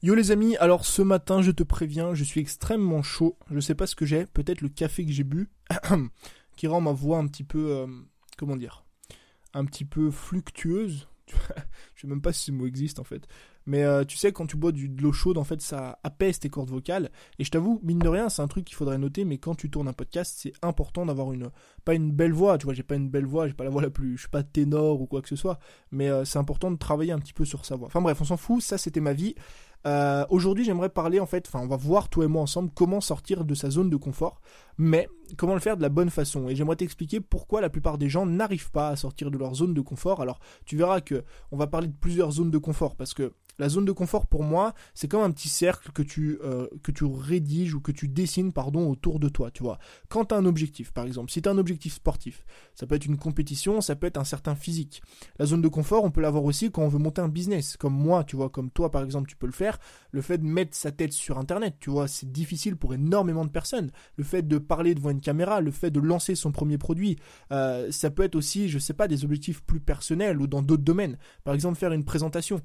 Yo les amis, alors ce matin je te préviens, je suis extrêmement chaud, je sais pas ce que j'ai, peut-être le café que j'ai bu, qui rend ma voix un petit peu, euh, comment dire, un petit peu fluctueuse, je sais même pas si ce mot existe en fait. Mais euh, tu sais, quand tu bois de l'eau chaude, en fait, ça apaise tes cordes vocales. Et je t'avoue, mine de rien, c'est un truc qu'il faudrait noter, mais quand tu tournes un podcast, c'est important d'avoir une, pas une belle voix, tu vois, j'ai pas une belle voix, j'ai pas la voix la plus, je suis pas ténor ou quoi que ce soit, mais euh, c'est important de travailler un petit peu sur sa voix. Enfin bref, on s'en fout, ça c'était ma vie. Euh, aujourd'hui, j'aimerais parler en fait, enfin, on va voir toi et moi ensemble comment sortir de sa zone de confort, mais comment le faire de la bonne façon. Et j'aimerais t'expliquer pourquoi la plupart des gens n'arrivent pas à sortir de leur zone de confort. Alors, tu verras que on va parler de plusieurs zones de confort parce que la zone de confort pour moi, c'est comme un petit cercle que tu euh, que tu rédiges ou que tu dessines pardon autour de toi, tu vois. Quand tu un objectif par exemple, si tu as un objectif sportif, ça peut être une compétition, ça peut être un certain physique. La zone de confort, on peut l'avoir aussi quand on veut monter un business, comme moi, tu vois, comme toi par exemple, tu peux le faire. Le fait de mettre sa tête sur internet, tu vois, c'est difficile pour énormément de personnes. Le fait de parler devant une caméra, le fait de lancer son premier produit, euh, ça peut être aussi, je sais pas, des objectifs plus personnels ou dans d'autres domaines. Par exemple, faire une présentation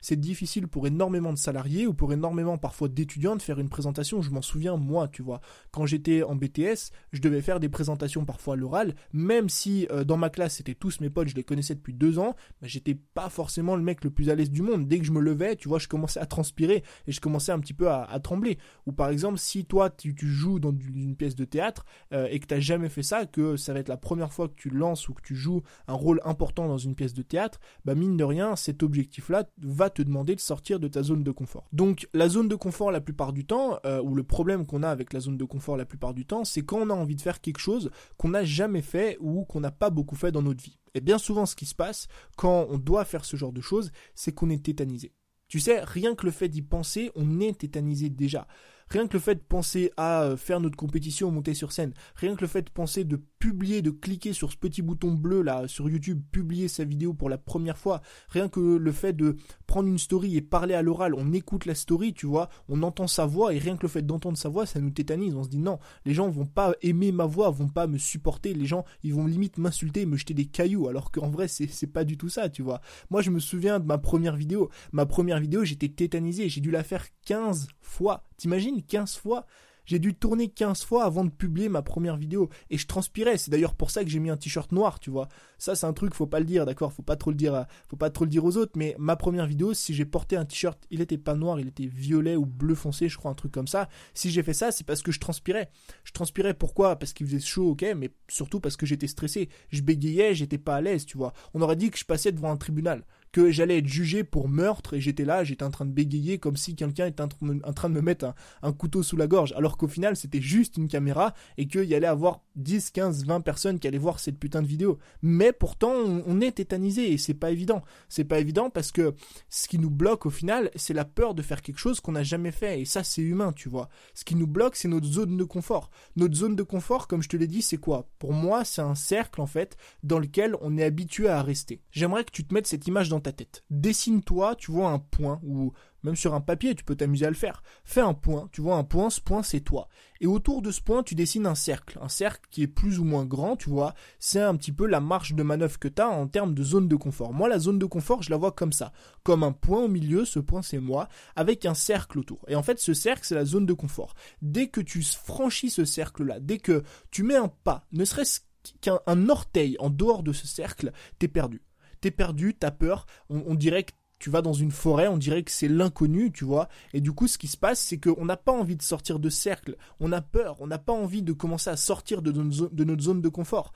c'est difficile pour énormément de salariés ou pour énormément parfois d'étudiants de faire une présentation. Je m'en souviens, moi, tu vois, quand j'étais en BTS, je devais faire des présentations parfois à l'oral, même si euh, dans ma classe c'était tous mes potes, je les connaissais depuis deux ans, bah, j'étais pas forcément le mec le plus à l'aise du monde. Dès que je me levais, tu vois, je commençais à transpirer et je commençais un petit peu à, trembler. Ou par exemple, si toi tu, joues dans une pièce de théâtre euh, et que t'as jamais fait ça, que ça va être la première fois que tu lances ou que tu joues un rôle important dans une pièce de théâtre, bah mine de rien, cet objectif-là va te demander de sortir de ta zone de confort. Donc la zone de confort la plupart du temps, euh, ou le problème qu'on a avec la zone de confort la plupart du temps, c'est quand on a envie de faire quelque chose qu'on n'a jamais fait ou qu'on n'a pas beaucoup fait dans notre vie. Et bien souvent ce qui se passe quand on doit faire ce genre de choses, c'est qu'on est tétanisé. Tu sais, rien que le fait d'y penser, on est tétanisé déjà. Rien que le fait de penser à euh, faire notre compétition, monter sur scène, rien que le fait de penser de publier, de cliquer sur ce petit bouton bleu là sur YouTube, publier sa vidéo pour la première fois, rien que le fait de prendre une story et parler à l'oral, on écoute la story, tu vois, on entend sa voix et rien que le fait d'entendre sa voix, ça nous tétanise. On se dit non, les gens vont pas aimer ma voix, vont pas me supporter, les gens ils vont limite m'insulter, me jeter des cailloux, alors qu'en vrai c'est pas du tout ça, tu vois. Moi je me souviens de ma première vidéo, ma première vidéo j'étais tétanisé, j'ai dû la faire 15 fois. T'imagines 15 fois j'ai dû tourner 15 fois avant de publier ma première vidéo. Et je transpirais. C'est d'ailleurs pour ça que j'ai mis un t-shirt noir, tu vois. Ça, c'est un truc, faut pas le dire, d'accord? Faut pas trop le dire, faut pas trop le dire aux autres. Mais ma première vidéo, si j'ai porté un t-shirt, il était pas noir, il était violet ou bleu foncé, je crois, un truc comme ça. Si j'ai fait ça, c'est parce que je transpirais. Je transpirais pourquoi? Parce qu'il faisait chaud, ok, mais surtout parce que j'étais stressé. Je bégayais, j'étais pas à l'aise, tu vois. On aurait dit que je passais devant un tribunal que j'allais être jugé pour meurtre et j'étais là, j'étais en train de bégayer comme si quelqu'un était en train de me mettre un, couteau sous la gorge, alors qu'au final c'était juste une caméra et qu'il y allait avoir 10, 15, 20 personnes qui allaient voir cette putain de vidéo. Mais pourtant on, est tétanisé et c'est pas évident. C'est pas évident parce que ce qui nous bloque au final, c'est la peur de faire quelque chose qu'on n'a jamais fait et ça c'est humain, tu vois. Ce qui nous bloque, c'est notre zone de confort. Notre zone de confort, comme je te l'ai dit, c'est quoi? Pour moi, c'est un cercle en fait dans lequel on est habitué à rester. J'aimerais que tu te mettes cette image dans ta tête. Dessine-toi, tu vois un point, ou même sur un papier, tu peux t'amuser à le faire. Fais un point, tu vois un point, ce point c'est toi. Et autour de ce point, tu dessines un cercle. Un cercle qui est plus ou moins grand, tu vois. C'est un petit peu la marge de manœuvre que tu as en termes de zone de confort. Moi, la zone de confort, je la vois comme ça. Comme un point au milieu, ce point c'est moi, avec un cercle autour. Et en fait, ce cercle, c'est la zone de confort. Dès que tu franchis ce cercle-là, dès que tu mets un pas, ne serait-ce qu'un orteil en dehors de ce cercle, t'es perdu t'es perdu, t'as peur, on, dirait que tu vas dans une forêt, on dirait que c'est l'inconnu, tu vois. Et du coup, ce qui se passe, c'est qu'on n'a pas envie de sortir de cercle. On a peur, on n'a pas envie de commencer à sortir de notre, zone de confort.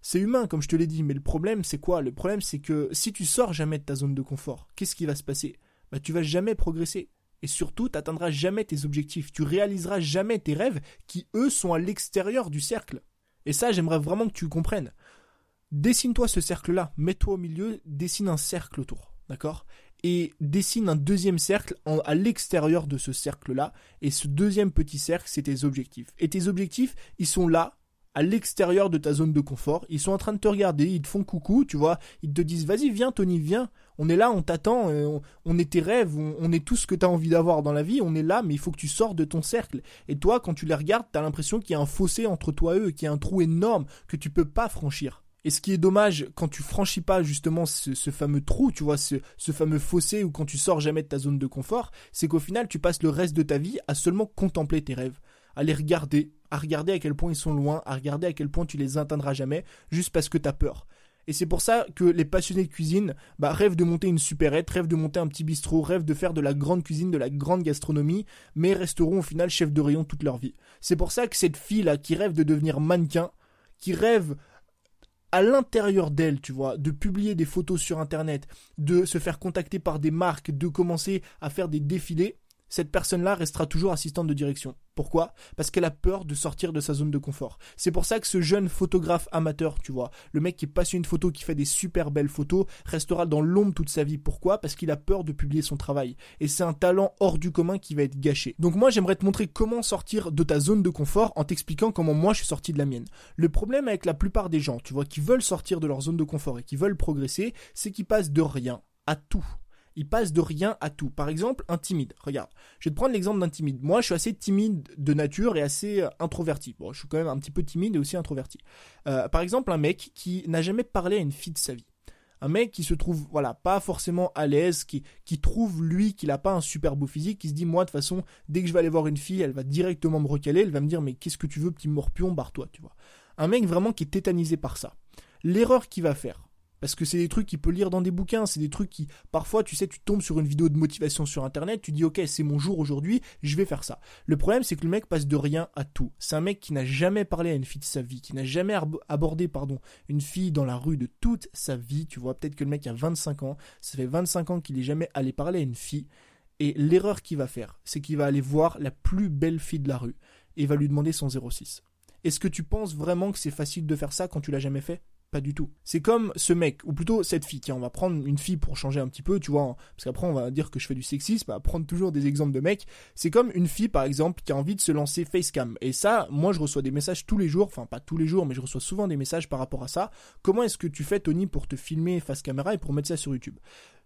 C'est humain, comme je te l'ai dit, mais le problème, c'est quoi? Le problème, c'est que si tu sors jamais de ta zone de confort, qu'est-ce qui va se passer? Bah, tu vas jamais progresser. Et surtout, tu n'atteindras jamais tes objectifs. Tu réaliseras jamais tes rêves qui, eux, sont à l'extérieur du cercle. Et ça, j'aimerais vraiment que tu comprennes. Dessine-toi ce cercle-là, mets-toi au milieu, dessine un cercle autour, d'accord? Et dessine un deuxième cercle à l'extérieur de ce cercle-là, et ce deuxième petit cercle, c'est tes objectifs. Et tes objectifs, ils sont là, à l'extérieur de ta zone de confort, ils sont en train de te regarder, ils te font coucou, tu vois, ils te disent vas-y viens Tony, viens, on est là, on t'attend, euh, on, est tes rêves, on, est tout ce que tu as envie d'avoir dans la vie, on est là, mais il faut que tu sors de ton cercle. Et toi, quand tu les regardes, tu as l'impression qu'il y a un fossé entre toi et eux, qu'il y a un trou énorme que tu peux pas franchir. Et ce qui est dommage quand tu franchis pas justement ce, fameux trou, tu vois, ce, fameux fossé ou quand tu sors jamais de ta zone de confort, c'est qu'au final tu passes le reste de ta vie à seulement contempler tes rêves, à les regarder, à regarder à quel point ils sont loin, à regarder à quel point tu les atteindras jamais, juste parce que tu as peur. Et c'est pour ça que les passionnés de cuisine bah, rêvent de monter une supérette, rêvent de monter un petit bistrot, rêvent de faire de la grande cuisine, de la grande gastronomie, mais resteront au final chefs de rayon toute leur vie. C'est pour ça que cette fille-là qui rêve de devenir mannequin, qui rêve à l'intérieur d'elle, tu vois, de publier des photos sur Internet, de se faire contacter par des marques, de commencer à faire des défilés, cette personne-là restera toujours assistante de direction. Pourquoi? Parce qu'elle a peur de sortir de sa zone de confort. C'est pour ça que ce jeune photographe amateur, tu vois, le mec qui est passionné de photo, qui fait des super belles photos, restera dans l'ombre toute sa vie. Pourquoi? Parce qu'il a peur de publier son travail. Et c'est un talent hors du commun qui va être gâché. Donc moi, j'aimerais te montrer comment sortir de ta zone de confort en t'expliquant comment moi je suis sorti de la mienne. Le problème avec la plupart des gens, tu vois, qui veulent sortir de leur zone de confort et qui veulent progresser, c'est qu'ils passent de rien à tout il passe de rien à tout. Par exemple, un timide. Regarde, je vais te prendre l'exemple d'un timide. Moi, je suis assez timide de nature et assez euh, introverti. Bon, je suis quand même un petit peu timide et aussi introverti. Euh, par exemple, un mec qui n'a jamais parlé à une fille de sa vie. Un mec qui se trouve, voilà, pas forcément à l'aise, qui, qui trouve lui qu'il n'a pas un super beau physique, qui se dit, moi, de toute façon, dès que je vais aller voir une fille, elle va directement me recaler, elle va me dire, mais qu'est-ce que tu veux, petit morpion, barre-toi, tu vois. Un mec vraiment qui est tétanisé par ça. L'erreur qu'il va faire, parce que c'est des trucs qu'il peut lire dans des bouquins, c'est des trucs qui, parfois, tu sais, tu tombes sur une vidéo de motivation sur Internet, tu dis, ok, c'est mon jour aujourd'hui, je vais faire ça. Le problème, c'est que le mec passe de rien à tout. C'est un mec qui n'a jamais parlé à une fille de sa vie, qui n'a jamais abordé, pardon, une fille dans la rue de toute sa vie. Tu vois, peut-être que le mec a 25 ans, ça fait 25 ans qu'il est jamais allé parler à une fille. Et l'erreur qu'il va faire, c'est qu'il va aller voir la plus belle fille de la rue et va lui demander son 06. Est-ce que tu penses vraiment que c'est facile de faire ça quand tu l'as jamais fait? Pas du tout. C'est comme ce mec, ou plutôt cette fille. Tiens, on va prendre une fille pour changer un petit peu, tu vois, hein. parce qu'après on va dire que je fais du sexisme, va prendre toujours des exemples de mecs. C'est comme une fille, par exemple, qui a envie de se lancer facecam. Et ça, moi je reçois des messages tous les jours, enfin pas tous les jours, mais je reçois souvent des messages par rapport à ça. Comment est-ce que tu fais, Tony, pour te filmer face caméra et pour mettre ça sur YouTube?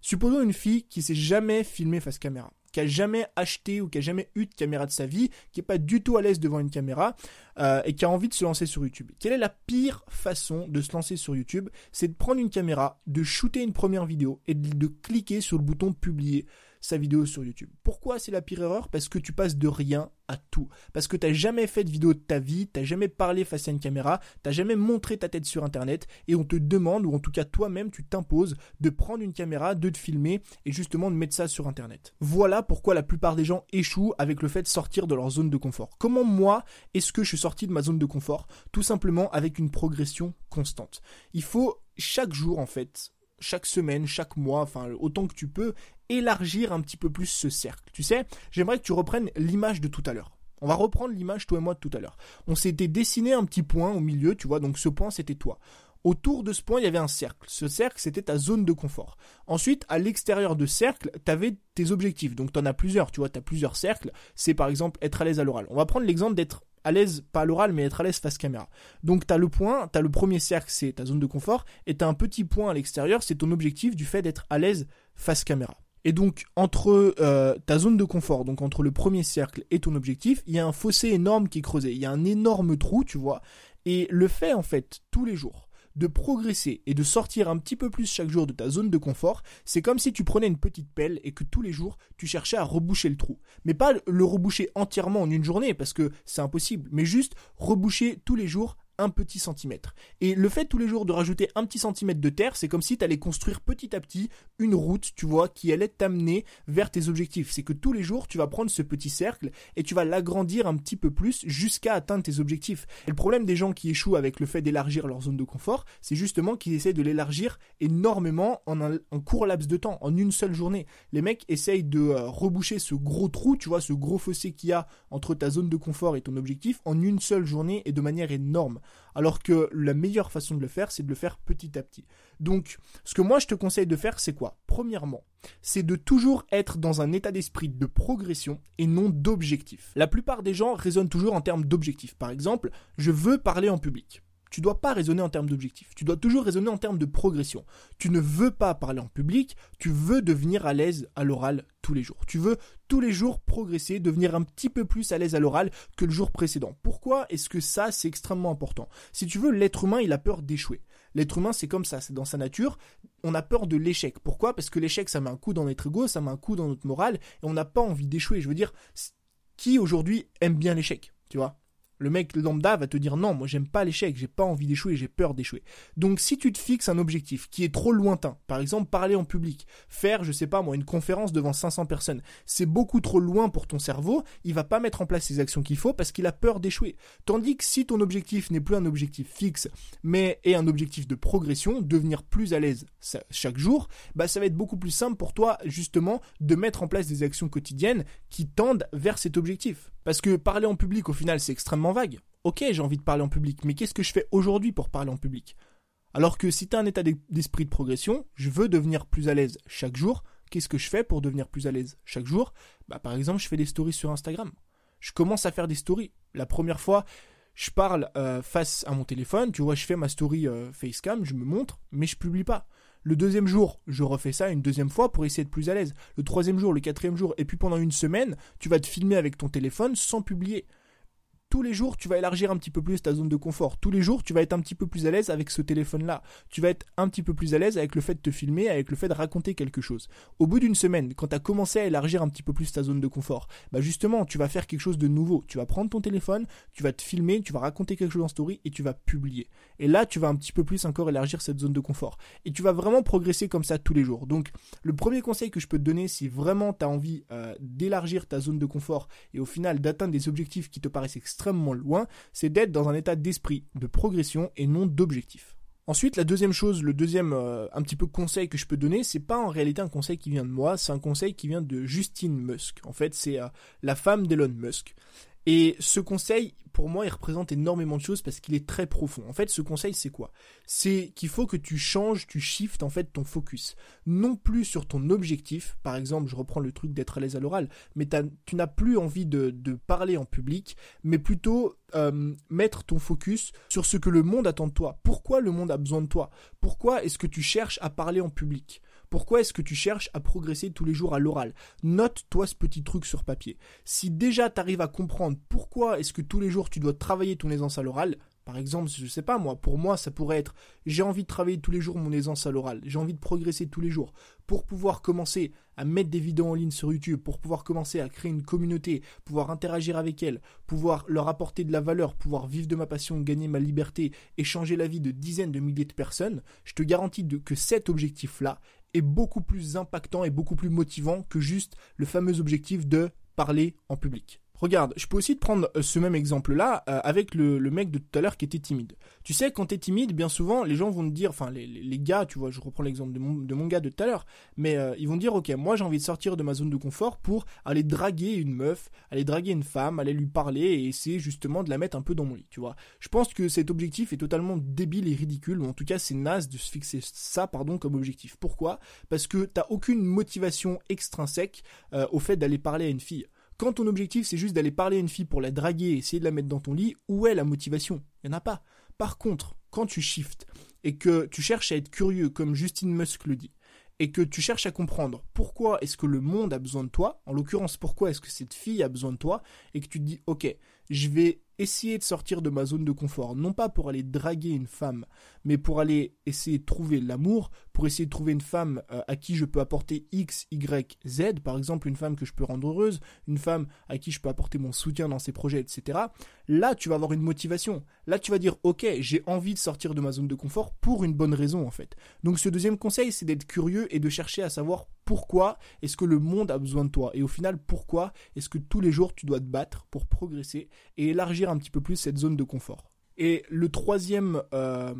Supposons une fille qui s'est jamais filmée face caméra qui a jamais acheté ou qui a jamais eu de caméra de sa vie, qui est pas du tout à l'aise devant une caméra euh, et qui a envie de se lancer sur YouTube. Quelle est la pire façon de se lancer sur YouTube? C'est de prendre une caméra, de shooter une première vidéo et de cliquer sur le bouton publier sa vidéo sur YouTube. Pourquoi c'est la pire erreur? Parce que tu passes de rien à tout. Parce que tu n'as jamais fait de vidéo de ta vie, tu n'as jamais parlé face à une caméra, tu n'as jamais montré ta tête sur Internet et on te demande, ou en tout cas toi-même, tu t'imposes de prendre une caméra, de te filmer et justement de mettre ça sur Internet. Voilà pourquoi la plupart des gens échouent avec le fait de sortir de leur zone de confort. Comment moi est-ce que je suis sorti de ma zone de confort? Tout simplement avec une progression constante. Il faut chaque jour en fait chaque semaine, chaque mois, enfin autant que tu peux, élargir un petit peu plus ce cercle. Tu sais, j'aimerais que tu reprennes l'image de tout à l'heure. On va reprendre l'image toi et moi de tout à l'heure. On s'était dessiné un petit point au milieu, tu vois, donc ce point c'était toi. Autour de ce point, il y avait un cercle. Ce cercle, c'était ta zone de confort. Ensuite, à l'extérieur de cercle, tu avais tes objectifs. Donc, tu en as plusieurs, tu vois, tu as plusieurs cercles. C'est par exemple être à l'aise à l'oral. On va prendre l'exemple d'être à l'aise, pas à l'oral, mais être à l'aise face caméra. Donc tu as le point, tu as le premier cercle, c'est ta zone de confort, et tu as un petit point à l'extérieur, c'est ton objectif du fait d'être à l'aise face caméra. Et donc entre euh, ta zone de confort, donc entre le premier cercle et ton objectif, il y a un fossé énorme qui est creusé. Il y a un énorme trou, tu vois. Et le fait en fait tous les jours de progresser et de sortir un petit peu plus chaque jour de ta zone de confort, c'est comme si tu prenais une petite pelle et que tous les jours tu cherchais à reboucher le trou. Mais pas le reboucher entièrement en une journée parce que c'est impossible, mais juste reboucher tous les jours un petit centimètre. Et le fait tous les jours de rajouter un petit centimètre de terre, c'est comme si tu allais construire petit à petit une route, tu vois, qui allait t'amener vers tes objectifs. C'est que tous les jours, tu vas prendre ce petit cercle et tu vas l'agrandir un petit peu plus jusqu'à atteindre tes objectifs. Et le problème des gens qui échouent avec le fait d'élargir leur zone de confort, c'est justement qu'ils essaient de l'élargir énormément en un, court laps de temps, en une seule journée. Les mecs essayent de euh, reboucher ce gros trou, tu vois, ce gros fossé qu'il y a entre ta zone de confort et ton objectif en une seule journée et de manière énorme. Alors que la meilleure façon de le faire, c'est de le faire petit à petit. Donc, ce que moi je te conseille de faire, c'est quoi? Premièrement, c'est de toujours être dans un état d'esprit de progression et non d'objectif. La plupart des gens raisonnent toujours en termes d'objectif. Par exemple, je veux parler en public. Tu dois pas raisonner en termes d'objectif. Tu dois toujours raisonner en termes de progression. Tu ne veux pas parler en public, tu veux devenir à l'aise à l'oral tous les jours. Tu veux tous les jours progresser, devenir un petit peu plus à l'aise à l'oral que le jour précédent. Pourquoi est-ce que ça, c'est extrêmement important? Si tu veux, l'être humain, il a peur d'échouer. L'être humain, c'est comme ça, c'est dans sa nature. On a peur de l'échec. Pourquoi? Parce que l'échec, ça met un coup dans notre ego, ça met un coup dans notre morale, et on n'a pas envie d'échouer. Je veux dire, qui aujourd'hui aime bien l'échec? Tu vois? Le mec lambda va te dire non, moi j'aime pas l'échec, j'ai pas envie d'échouer, j'ai peur d'échouer. Donc si tu te fixes un objectif qui est trop lointain, par exemple parler en public, faire, je sais pas moi, une conférence devant 500 personnes, c'est beaucoup trop loin pour ton cerveau, il va pas mettre en place les actions qu'il faut parce qu'il a peur d'échouer. Tandis que si ton objectif n'est plus un objectif fixe, mais est un objectif de progression, devenir plus à l'aise chaque jour, bah ça va être beaucoup plus simple pour toi justement de mettre en place des actions quotidiennes qui tendent vers cet objectif. Parce que parler en public, au final, c'est extrêmement vague. Ok, j'ai envie de parler en public, mais qu'est-ce que je fais aujourd'hui pour parler en public? Alors que si tu un état d'esprit de progression, je veux devenir plus à l'aise chaque jour, qu'est-ce que je fais pour devenir plus à l'aise chaque jour? Bah par exemple, je fais des stories sur Instagram. Je commence à faire des stories. La première fois, je parle euh, face à mon téléphone, tu vois, je fais ma story euh, facecam, je me montre, mais je publie pas. Le deuxième jour, je refais ça une deuxième fois pour essayer d'être plus à l'aise. Le troisième jour, le quatrième jour, et puis pendant une semaine, tu vas te filmer avec ton téléphone sans publier tous les jours, tu vas élargir un petit peu plus ta zone de confort. Tous les jours, tu vas être un petit peu plus à l'aise avec ce téléphone-là. Tu vas être un petit peu plus à l'aise avec le fait de te filmer, avec le fait de raconter quelque chose. Au bout d'une semaine, quand tu as commencé à élargir un petit peu plus ta zone de confort, bah justement, tu vas faire quelque chose de nouveau. Tu vas prendre ton téléphone, tu vas te filmer, tu vas raconter quelque chose en story et tu vas publier. Et là, tu vas un petit peu plus encore élargir cette zone de confort. Et tu vas vraiment progresser comme ça tous les jours. Donc, le premier conseil que je peux te donner, si vraiment tu as envie euh, d'élargir ta zone de confort et au final d'atteindre des objectifs qui te paraissent extrêmement loin, c'est d'être dans un état d'esprit de progression et non d'objectif. Ensuite, la deuxième chose, le deuxième euh, un petit peu conseil que je peux donner, c'est pas en réalité un conseil qui vient de moi, c'est un conseil qui vient de Justine Musk. En fait, c'est euh, la femme d'Elon Musk. Et ce conseil, pour moi, il représente énormément de choses parce qu'il est très profond. En fait, ce conseil, c'est quoi? C'est qu'il faut que tu changes, tu shiftes en fait ton focus. Non plus sur ton objectif. Par exemple, je reprends le truc d'être à l'aise à l'oral, mais tu n'as plus envie de, parler en public, mais plutôt euh, mettre ton focus sur ce que le monde attend de toi. Pourquoi le monde a besoin de toi? Pourquoi est-ce que tu cherches à parler en public? Pourquoi est-ce que tu cherches à progresser tous les jours à l'oral Note-toi ce petit truc sur papier. Si déjà tu arrives à comprendre pourquoi est-ce que tous les jours tu dois travailler ton aisance à l'oral, par exemple, je sais pas moi, pour moi ça pourrait être j'ai envie de travailler tous les jours mon aisance à l'oral, j'ai envie de progresser tous les jours pour pouvoir commencer à mettre des vidéos en ligne sur YouTube, pour pouvoir commencer à créer une communauté, pouvoir interagir avec elle, pouvoir leur apporter de la valeur, pouvoir vivre de ma passion, gagner ma liberté et changer la vie de dizaines de milliers de personnes, je te garantis que cet objectif-là est beaucoup plus impactant et beaucoup plus motivant que juste le fameux objectif de parler en public. Regarde, je peux aussi te prendre euh, ce même exemple-là euh, avec le, mec de tout à l'heure qui était timide. Tu sais, quand t'es timide, bien souvent, les gens vont te dire, enfin, les, gars, tu vois, je reprends l'exemple de mon, gars de tout à l'heure, mais euh, ils vont dire, ok, moi j'ai envie de sortir de ma zone de confort pour aller draguer une meuf, aller draguer une femme, aller lui parler et essayer justement de la mettre un peu dans mon lit, tu vois. Je pense que cet objectif est totalement débile et ridicule, ou en tout cas c'est naze de se fixer ça, pardon, comme objectif. Pourquoi? Parce que t'as aucune motivation extrinsèque au fait d'aller parler à une fille. Quand ton objectif c'est juste d'aller parler à une fille pour la draguer et essayer de la mettre dans ton lit, où est la motivation? Il n'y en a pas. Par contre, quand tu shifts et que tu cherches à être curieux comme Justine Musk le dit, et que tu cherches à comprendre pourquoi est-ce que le monde a besoin de toi, en l'occurrence pourquoi est-ce que cette fille a besoin de toi, et que tu te dis ok, je vais essayer de sortir de ma zone de confort, non pas pour aller draguer une femme, mais pour aller essayer de trouver l'amour, pour essayer de trouver une femme euh, à qui je peux apporter X, Y, Z, par exemple une femme que je peux rendre heureuse, une femme à qui je peux apporter mon soutien dans ses projets, etc. Là, tu vas avoir une motivation. Là, tu vas dire, ok, j'ai envie de sortir de ma zone de confort pour une bonne raison, en fait. Donc ce deuxième conseil, c'est d'être curieux et de chercher à savoir pourquoi est-ce que le monde a besoin de toi Et au final, pourquoi est-ce que tous les jours tu dois te battre pour progresser et élargir un petit peu plus cette zone de confort et le troisième euh,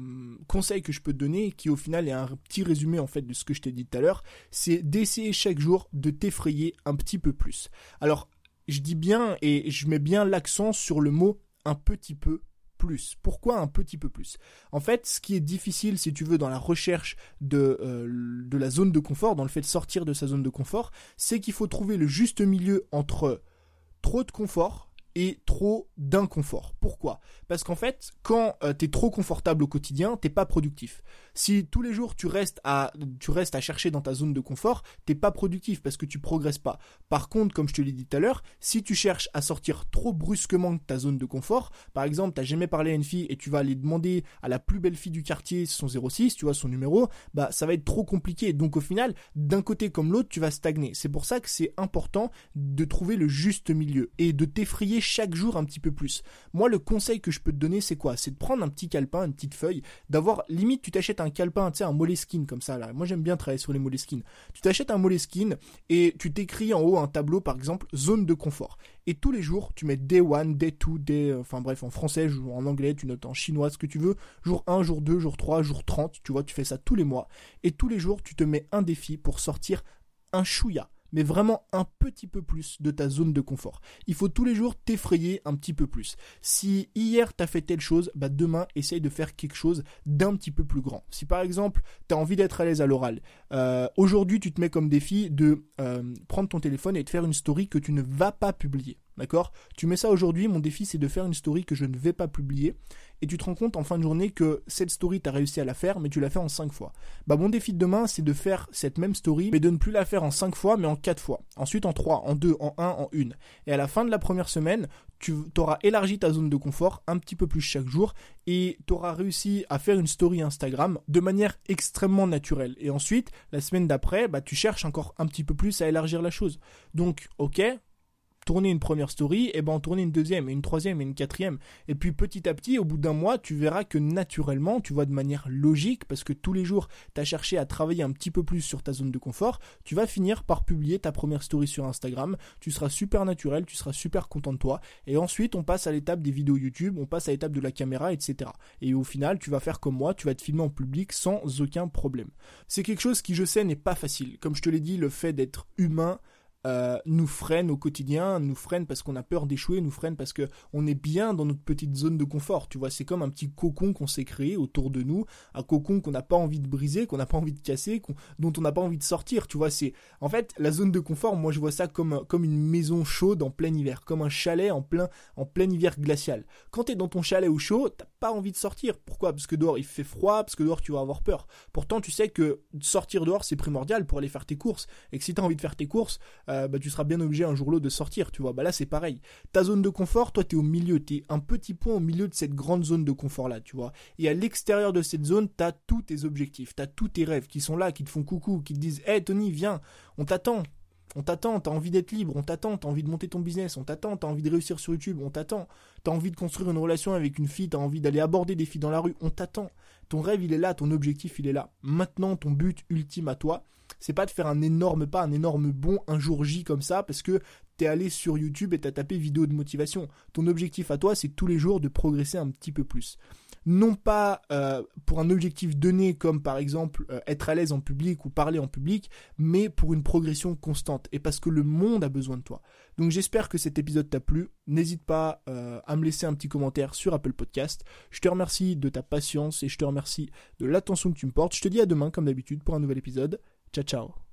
conseil que je peux te donner, qui au final est un petit résumé en fait de ce que je t'ai dit tout à l'heure, c'est d'essayer chaque jour de t'effrayer un petit peu plus. Alors, je dis bien et je mets bien l'accent sur le mot un petit peu plus. Pourquoi un petit peu plus? En fait, ce qui est difficile, si tu veux, dans la recherche de, euh, de la zone de confort, dans le fait de sortir de sa zone de confort, c'est qu'il faut trouver le juste milieu entre trop de confort et trop d'inconfort. Pourquoi? Parce qu'en fait, quand tu t'es trop confortable au quotidien, t'es pas productif. Si tous les jours tu restes à tu restes à chercher dans ta zone de confort, t'es pas productif parce que tu progresses pas. Par contre, comme je te l'ai dit tout à l'heure, si tu cherches à sortir trop brusquement de ta zone de confort, par exemple, t'as jamais parlé à une fille et tu vas aller demander à la plus belle fille du quartier son 06, tu vois son numéro, bah ça va être trop compliqué. Donc au final, d'un côté comme l'autre, tu vas stagner. C'est pour ça que c'est important de trouver le juste milieu et de t'effrayer chaque jour un petit peu plus. Moi, le conseil que je peux te donner, c'est quoi? C'est de prendre un petit calepin, une petite feuille, d'avoir limite tu t'achètes un calepin, tu sais un Moleskine comme ça. Moi, j'aime bien travailler sur les Moleskine. Tu t'achètes un Moleskine et tu t'écris en haut un tableau par exemple zone de confort. Et tous les jours, tu mets day 1, day 2, day enfin bref, en français, en anglais, tu notes en chinois ce que tu veux, jour 1, jour 2, jour 3, jour 30, tu vois, tu fais ça tous les mois et tous les jours, tu te mets un défi pour sortir un chouïa mais vraiment un petit peu plus de ta zone de confort. Il faut tous les jours t'effrayer un petit peu plus. Si hier t'as fait telle chose, bah demain essaye de faire quelque chose d'un petit peu plus grand. Si par exemple t'as envie d'être à l'aise à l'oral, euh, aujourd'hui tu te mets comme défi de euh, prendre ton téléphone et de faire une story que tu ne vas pas publier. D'accord? Tu mets ça aujourd'hui, mon défi c'est de faire une story que je ne vais pas publier et tu te rends compte en fin de journée que cette story, tu as réussi à la faire, mais tu l'as fait en 5 fois. Bah, mon défi de demain, c'est de faire cette même story, mais de ne plus la faire en 5 fois, mais en 4 fois. Ensuite en 3, en 2, en 1, en 1. Et à la fin de la première semaine, tu auras élargi ta zone de confort un petit peu plus chaque jour et tu auras réussi à faire une story Instagram de manière extrêmement naturelle. Et ensuite, la semaine d'après, bah, tu cherches encore un petit peu plus à élargir la chose. Donc, ok, tourner une première story, et ben en tourner une deuxième, et une troisième, et une quatrième. Et puis petit à petit, au bout d'un mois, tu verras que naturellement, tu vois de manière logique, parce que tous les jours, tu as cherché à travailler un petit peu plus sur ta zone de confort, tu vas finir par publier ta première story sur Instagram, tu seras super naturel, tu seras super content de toi, et ensuite on passe à l'étape des vidéos YouTube, on passe à l'étape de la caméra, etc. Et au final, tu vas faire comme moi, tu vas te filmer en public sans aucun problème. C'est quelque chose qui, je sais, n'est pas facile. Comme je te l'ai dit, le fait d'être humain, euh, nous freine au quotidien, nous freine parce qu'on a peur d'échouer, nous freine parce que on est bien dans notre petite zone de confort. Tu vois, c'est comme un petit cocon qu'on s'est créé autour de nous, un cocon qu'on n'a pas envie de briser, qu'on n'a pas envie de casser, dont on n'a pas envie de sortir. Tu vois, c'est en fait la zone de confort. Moi, je vois ça comme comme une maison chaude en plein hiver, comme un chalet en plein en plein hiver glacial. Quand tu es dans ton chalet au chaud, t'as pas envie de sortir. Pourquoi? Parce que dehors il fait froid, parce que dehors tu vas avoir peur. Pourtant, tu sais que sortir dehors c'est primordial pour aller faire tes courses, et que si tu as envie de faire tes courses, euh, euh, bah, tu seras bien obligé un jour ou l'autre de sortir, tu vois. Bah là, c'est pareil. Ta zone de confort, toi, tu es au milieu, tu es un petit point au milieu de cette grande zone de confort-là, tu vois. Et à l'extérieur de cette zone, tu as tous tes objectifs, tu as tous tes rêves qui sont là, qui te font coucou, qui te disent Hé Tony, viens, on t'attend. On t'attend, t'as envie d'être libre, on t'attend, t'as envie de monter ton business, on t'attend, t'as envie de réussir sur YouTube, on t'attend, t'as envie de construire une relation avec une fille, t'as envie d'aller aborder des filles dans la rue, on t'attend. Ton rêve, il est là, ton objectif, il est là. Maintenant, ton but ultime à toi, c'est pas de faire un énorme pas, un énorme bond un jour J comme ça, parce que t'es allé sur YouTube et t'as tapé vidéo de motivation. Ton objectif à toi, c'est tous les jours de progresser un petit peu plus non pas euh, pour un objectif donné comme par exemple euh, être à l'aise en public ou parler en public, mais pour une progression constante et parce que le monde a besoin de toi. Donc j'espère que cet épisode t'a plu. N'hésite pas euh, à me laisser un petit commentaire sur Apple Podcast. Je te remercie de ta patience et je te remercie de l'attention que tu me portes. Je te dis à demain comme d'habitude pour un nouvel épisode. Ciao ciao